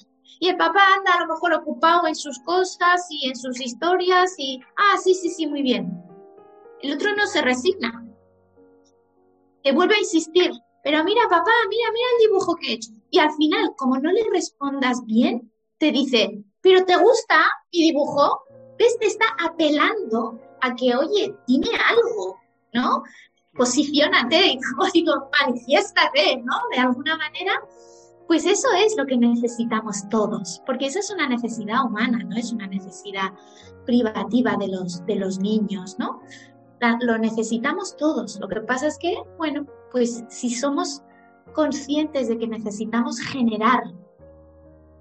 [SPEAKER 2] Y el papá anda a lo mejor ocupado en sus cosas y en sus historias y, ah, sí, sí, sí, muy bien. El otro no se resigna. Te vuelve a insistir, pero mira papá, mira, mira el dibujo que he hecho. Y al final, como no le respondas bien, te dice, pero ¿te gusta mi dibujo? ¿Ves? Te está apelando a que, oye, dime algo, ¿no? Posiciónate, como digo, manifiéstate, ¿no? De alguna manera, pues eso es lo que necesitamos todos, porque eso es una necesidad humana, no es una necesidad privativa de los, de los niños, ¿no? lo necesitamos todos. Lo que pasa es que, bueno, pues si somos conscientes de que necesitamos generar,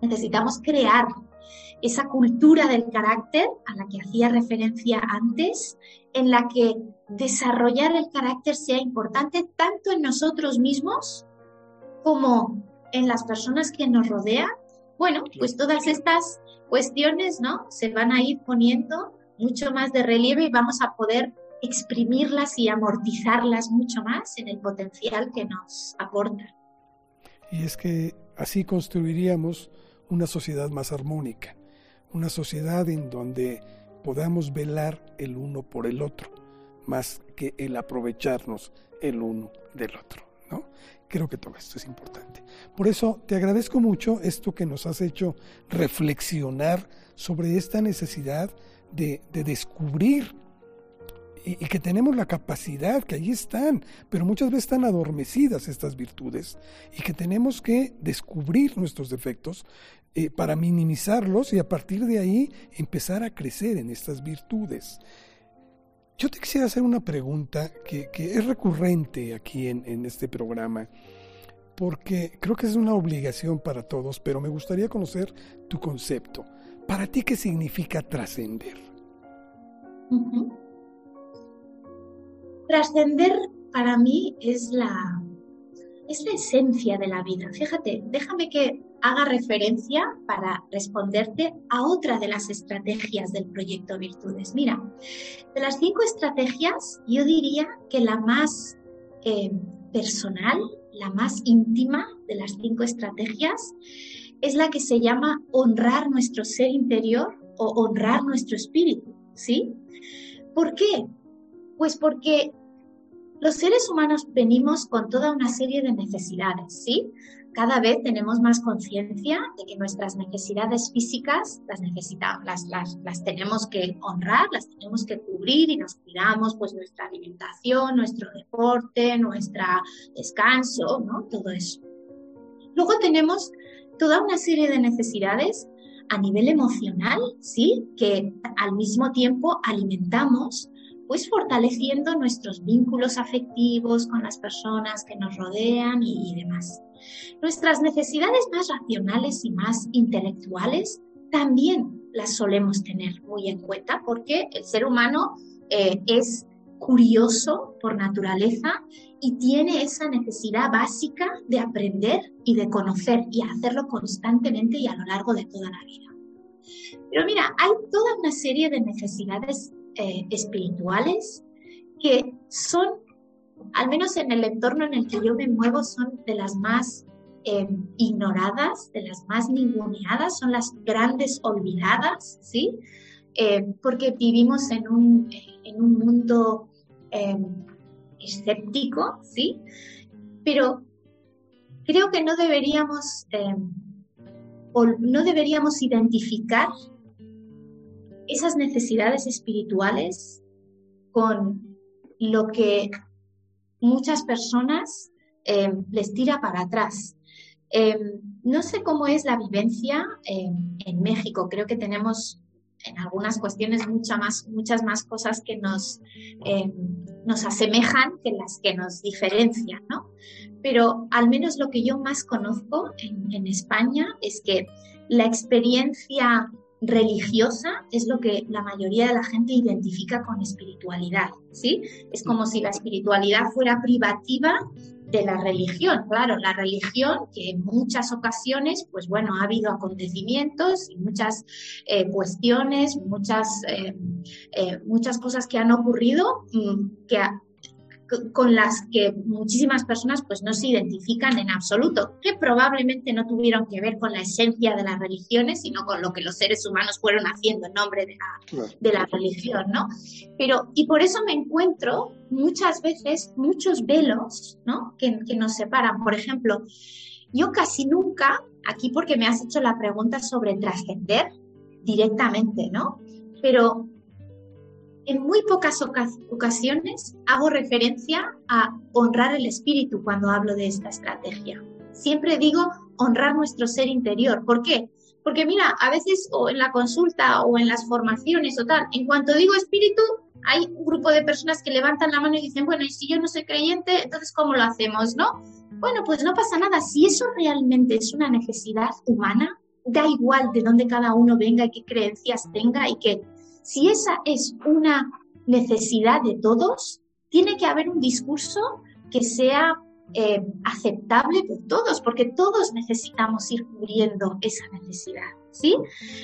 [SPEAKER 2] necesitamos crear esa cultura del carácter a la que hacía referencia antes, en la que desarrollar el carácter sea importante tanto en nosotros mismos como en las personas que nos rodean, bueno, pues todas estas cuestiones, ¿no? Se van a ir poniendo mucho más de relieve y vamos a poder exprimirlas y amortizarlas mucho más en el potencial que nos aportan.
[SPEAKER 1] Y es que así construiríamos una sociedad más armónica, una sociedad en donde podamos velar el uno por el otro, más que el aprovecharnos el uno del otro. ¿no? Creo que todo esto es importante. Por eso te agradezco mucho esto que nos has hecho reflexionar sobre esta necesidad de, de descubrir y, que tenemos la capacidad, que ahí están, pero muchas veces están adormecidas estas virtudes y que tenemos que descubrir nuestros defectos eh, para minimizarlos y a partir de ahí empezar a crecer en estas virtudes. Yo te quisiera hacer una pregunta que, es recurrente aquí en, este programa porque creo que es una obligación para todos, pero me gustaría conocer tu concepto. ¿Para ti qué significa trascender?
[SPEAKER 2] Trascender para mí es la, es la esencia de la vida. Fíjate, déjame que haga referencia para responderte a otra de las estrategias del proyecto Virtudes. Mira, de las cinco estrategias, yo diría que la más eh, personal, la más íntima de las cinco estrategias, es la que se llama honrar nuestro ser interior o honrar nuestro espíritu, ¿sí? ¿Por qué? Pues porque los seres humanos venimos con toda una serie de necesidades, ¿sí? Cada vez tenemos más conciencia de que nuestras necesidades físicas las necesitamos, las, las, tenemos que honrar, las tenemos que cubrir y nos cuidamos, pues nuestra alimentación, nuestro deporte, nuestro descanso, ¿no? Todo eso. Luego tenemos toda una serie de necesidades a nivel emocional, ¿sí? Que al mismo tiempo alimentamos pues fortaleciendo nuestros vínculos afectivos con las personas que nos rodean y, demás. Nuestras necesidades más racionales y más intelectuales también las solemos tener muy en cuenta porque el ser humano eh, es curioso por naturaleza y tiene esa necesidad básica de aprender y de conocer y hacerlo constantemente y a lo largo de toda la vida. Pero mira, hay toda una serie de necesidades eh, espirituales que son, al menos en el entorno en el que yo me muevo, son de las más eh, ignoradas, de las más ninguneadas, son las grandes olvidadas, ¿sí? Eh, porque vivimos en un, en un mundo escéptico, ¿sí? Pero creo que no deberíamos, no deberíamos identificar esas necesidades espirituales con lo que muchas personas eh, les tira para atrás. Eh, no sé cómo es la vivencia eh, en México. Creo que tenemos en algunas cuestiones mucha más, muchas más cosas que nos, nos asemejan que las que nos diferencian, ¿no? Pero al menos lo que yo más conozco en, en España es que la experiencia religiosa es lo que la mayoría de la gente identifica con espiritualidad, ¿sí? Es como si la espiritualidad fuera privativa de la religión. Claro, la religión que en muchas ocasiones, pues bueno, ha habido acontecimientos y muchas eh, cuestiones, muchas, eh, eh, muchas cosas que han ocurrido mm, que con las que muchísimas personas pues no se identifican en absoluto, que probablemente no tuvieron que ver con la esencia de las religiones, sino con lo que los seres humanos fueron haciendo en nombre de la, de la religión, ¿no? Pero, y por eso me encuentro muchas veces muchos velos, ¿no? Que, que nos separan. Por ejemplo, yo casi nunca, aquí porque me has hecho la pregunta sobre trascender directamente, ¿no? Pero en muy pocas ocasiones hago referencia a honrar el espíritu cuando hablo de esta estrategia. Siempre digo honrar nuestro ser interior. ¿Por qué? Porque mira, a veces o en la consulta o en las formaciones o tal, en cuanto digo espíritu, hay un grupo de personas que levantan la mano y dicen, bueno, y si yo no soy creyente, entonces ¿cómo lo hacemos, no? Bueno, pues no pasa nada. Si eso realmente es una necesidad humana, da igual de dónde cada uno venga y qué creencias tenga y que si esa es una necesidad de todos, tiene que haber un discurso que sea eh, aceptable por todos, porque todos necesitamos ir cubriendo esa necesidad, ¿sí?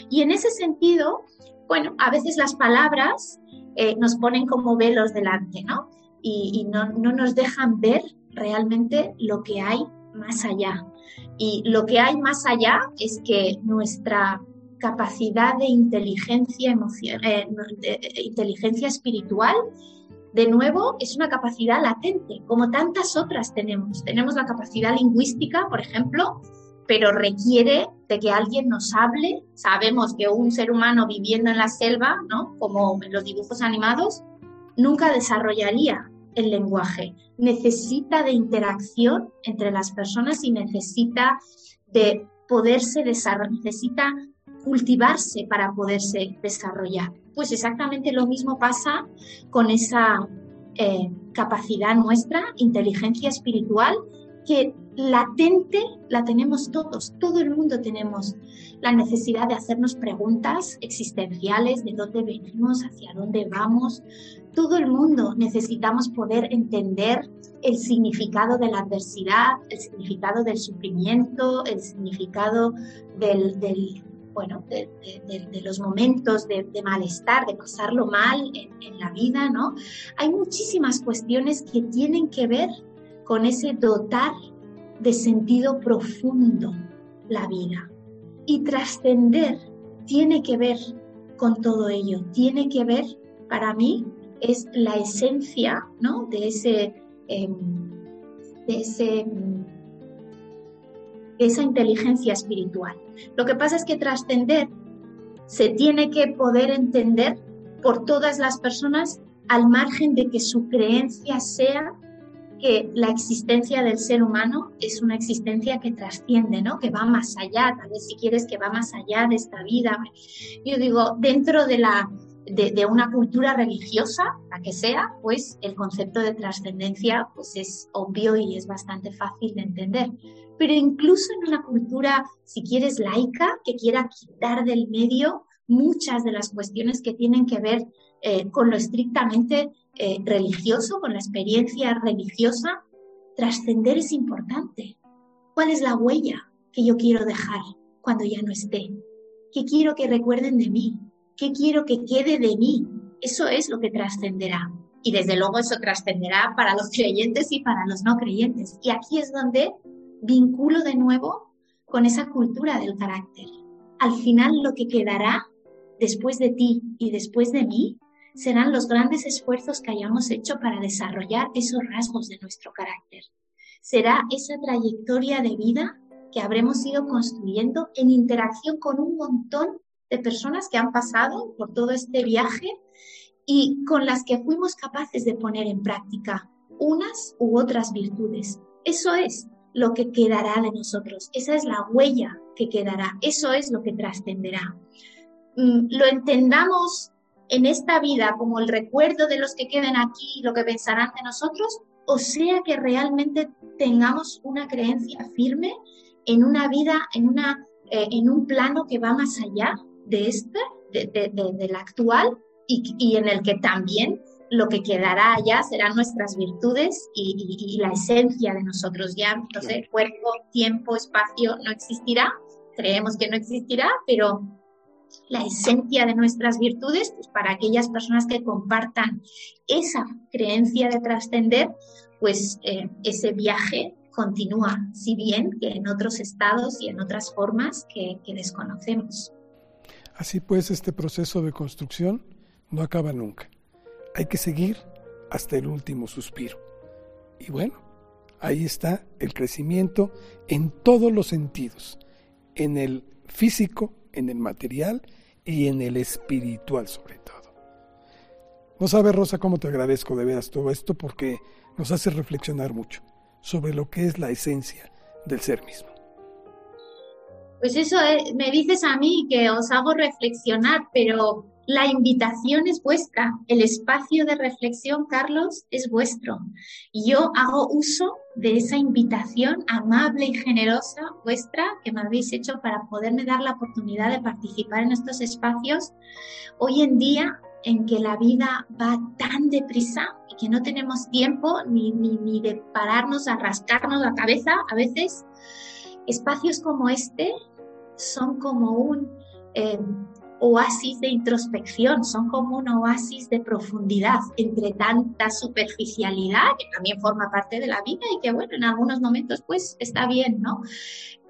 [SPEAKER 2] Y en ese sentido, bueno, a veces las palabras eh, nos ponen como velos delante, ¿no? Y, no, no nos dejan ver realmente lo que hay más allá. Y lo que hay más allá es que nuestra capacidad de inteligencia, eh, inteligencia espiritual, de nuevo, es una capacidad latente, como tantas otras tenemos. Tenemos la capacidad lingüística, por ejemplo, pero requiere de que alguien nos hable. Sabemos que un ser humano viviendo en la selva, ¿no? como en los dibujos animados, nunca desarrollaría el lenguaje. Necesita de interacción entre las personas y necesita de poderse desarrollar, necesita cultivarse para poderse desarrollar. Pues exactamente lo mismo pasa con esa eh, capacidad nuestra, inteligencia espiritual, que latente la tenemos todos, todo el mundo tenemos la necesidad de hacernos preguntas existenciales, de dónde venimos, hacia dónde vamos. Todo el mundo necesitamos poder entender el significado de la adversidad, el significado del sufrimiento, el significado del, bueno, de, los momentos de, malestar, de pasarlo mal en, la vida, ¿no? Hay muchísimas cuestiones que tienen que ver con ese dotar de sentido profundo la vida. Y trascender tiene que ver con todo ello, tiene que ver, para mí, es la esencia, ¿no? De ese, em, de ese esa inteligencia espiritual. Lo que pasa es que trascender se tiene que poder entender por todas las personas al margen de que su creencia sea que la existencia del ser humano es una existencia que trasciende, ¿no? Que va más allá, tal vez si quieres que va más allá de esta vida. Yo digo, dentro de la de, una cultura religiosa, la que sea, pues el concepto de trascendencia pues es obvio y es bastante fácil de entender. Pero incluso en una cultura, si quieres, laica, que quiera quitar del medio muchas de las cuestiones que tienen que ver eh, con lo estrictamente eh, religioso, con la experiencia religiosa, trascender es importante. ¿Cuál es la huella que yo quiero dejar cuando ya no esté? ¿Qué quiero que recuerden de mí? ¿Qué quiero que quede de mí? Eso es lo que trascenderá. Y desde luego eso trascenderá para los creyentes y para los no creyentes. Y aquí es donde vinculo de nuevo con esa cultura del carácter. Al final lo que quedará después de ti y después de mí serán los grandes esfuerzos que hayamos hecho para desarrollar esos rasgos de nuestro carácter. Será esa trayectoria de vida que habremos ido construyendo en interacción con un montón de personas que han pasado por todo este viaje y con las que fuimos capaces de poner en práctica unas u otras virtudes. Eso es lo que quedará de nosotros, esa es la huella que quedará, eso es lo que trascenderá. Mm, lo entendamos en esta vida como el recuerdo de los que queden aquí, lo que pensarán de nosotros, o sea que realmente tengamos una creencia firme en una vida, en, una, eh, en un plano que va más allá de este, de, de, del actual, y, y, en el que también lo que quedará allá serán nuestras virtudes y, la esencia de nosotros. Ya, entonces, cuerpo, tiempo, espacio no existirá, creemos que no existirá, pero la esencia de nuestras virtudes, pues para aquellas personas que compartan esa creencia de trascender, pues eh, ese viaje continúa, si bien que en otros estados y en otras formas que, que desconocemos.
[SPEAKER 1] Así pues, este proceso de construcción no acaba nunca. Hay que seguir hasta el último suspiro. Y bueno, ahí está el crecimiento en todos los sentidos, en el físico, en el material y en el espiritual sobre todo. No sabes, Rosa, cómo te agradezco de veras todo esto porque nos hace reflexionar mucho sobre lo que es la esencia del ser mismo.
[SPEAKER 2] Pues eso me dices a mí que os hago reflexionar, pero la invitación es vuestra, el espacio de reflexión, Carlos, es vuestro. Yo hago uso de esa invitación amable y generosa vuestra que me habéis hecho para poderme dar la oportunidad de participar en estos espacios. Hoy en día, en que la vida va tan deprisa y que no tenemos tiempo ni, ni de pararnos a rascarnos la cabeza a veces, espacios como este son como un eh, oasis de introspección, son como un oasis de profundidad entre tanta superficialidad que también forma parte de la vida y que bueno, en algunos momentos pues está bien, ¿no?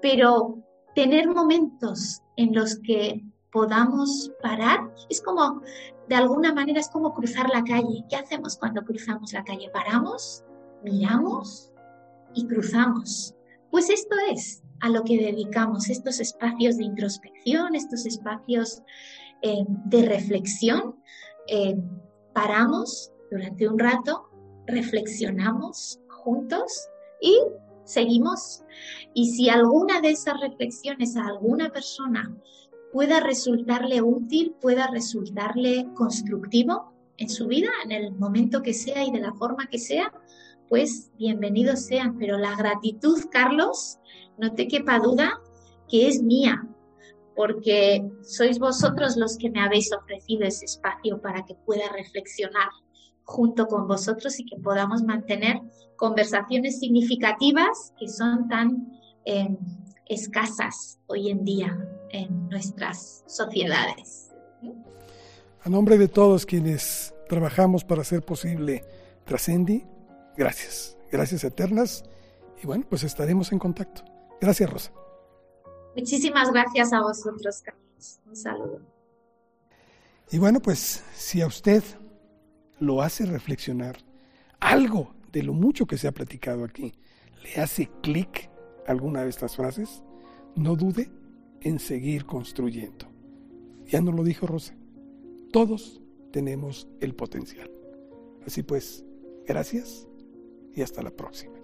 [SPEAKER 2] Pero tener momentos en los que podamos parar es como, de alguna manera es como cruzar la calle. ¿Qué hacemos cuando cruzamos la calle? Paramos, miramos y cruzamos. Pues esto es a lo que dedicamos estos espacios de introspección, estos espacios eh, de reflexión. Eh, paramos durante un rato, reflexionamos juntos y seguimos. Y si alguna de esas reflexiones a alguna persona pueda resultarle útil, pueda resultarle constructivo en su vida, en el momento que sea y de la forma que sea, pues bienvenidos sean. Pero la gratitud, Carlos, no te quepa duda que es mía, porque sois vosotros los que me habéis ofrecido ese espacio para que pueda reflexionar junto con vosotros y que podamos mantener conversaciones significativas que son tan em, escasas hoy en día en nuestras sociedades.
[SPEAKER 1] A nombre de todos quienes trabajamos para hacer posible Trascendi, gracias, gracias eternas y bueno, pues estaremos en contacto. Gracias, Rosa.
[SPEAKER 2] Muchísimas gracias a vosotros, Carlos. Un saludo.
[SPEAKER 1] Y bueno, pues si a usted lo hace reflexionar, algo de lo mucho que se ha platicado aquí, le hace clic alguna de estas frases, no dude en seguir construyendo. Ya nos lo dijo Rosa, todos tenemos el potencial. Así pues, gracias y hasta la próxima.